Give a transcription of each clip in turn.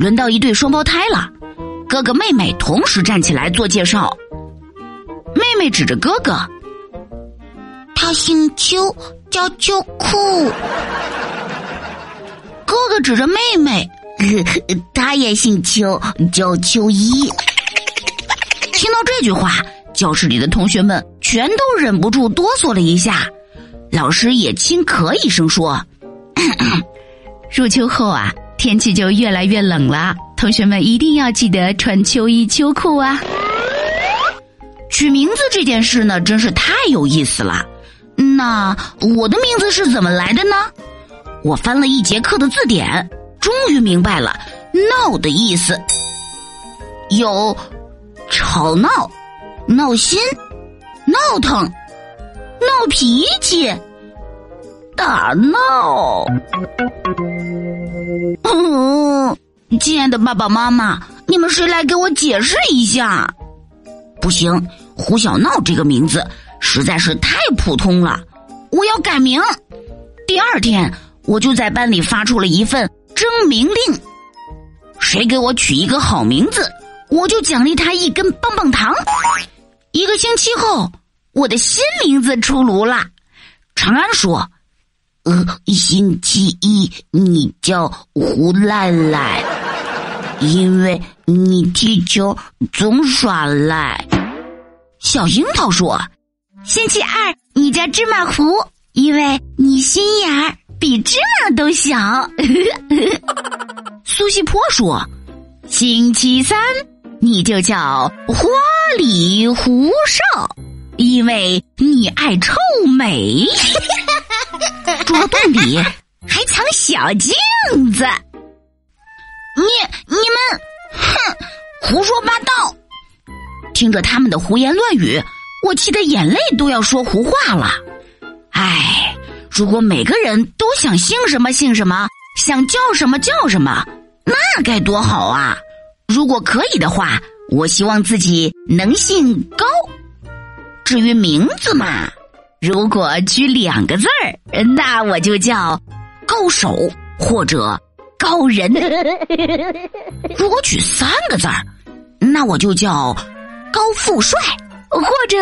轮到一对双胞胎了，哥哥妹妹同时站起来做介绍。妹妹指着哥哥，他姓邱，叫秋裤。哥哥指着妹妹，他也姓邱，叫秋衣。听到这句话，教室里的同学们全都忍不住哆嗦了一下。老师也轻咳一声说：“ 入秋后啊。”天气就越来越冷了，同学们一定要记得穿秋衣秋裤啊！取名字这件事呢，真是太有意思了。那我的名字是怎么来的呢？我翻了一节课的字典，终于明白了“闹”的意思，有吵闹、闹心、闹腾、闹脾气。打闹，嗯，亲爱的爸爸妈妈，你们谁来给我解释一下？不行，胡小闹这个名字实在是太普通了，我要改名。第二天，我就在班里发出了一份征名令，谁给我取一个好名字，我就奖励他一根棒棒糖。一个星期后，我的新名字出炉了。长安说。呃，星期一你叫胡赖赖，因为你踢球总耍赖。小樱桃说：“星期二你叫芝麻糊，因为你心眼儿比芝麻都小。”苏西坡说：“星期三你就叫花里胡哨，因为你爱臭美。” 桌洞里还藏小镜子，你你们，哼，胡说八道！听着他们的胡言乱语，我气得眼泪都要说胡话了。唉，如果每个人都想姓什么姓什么，想叫什么叫什么，那该多好啊！如果可以的话，我希望自己能姓高。至于名字嘛。如果取两个字儿，那我就叫高手或者高人；如果取三个字儿，那我就叫高富帅或者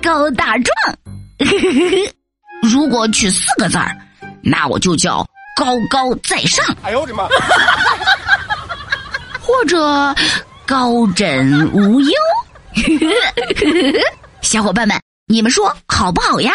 高大壮；如果取四个字儿，那我就叫高高在上。哎呦我的妈！或者高枕无忧。小伙伴们。你们说好不好呀？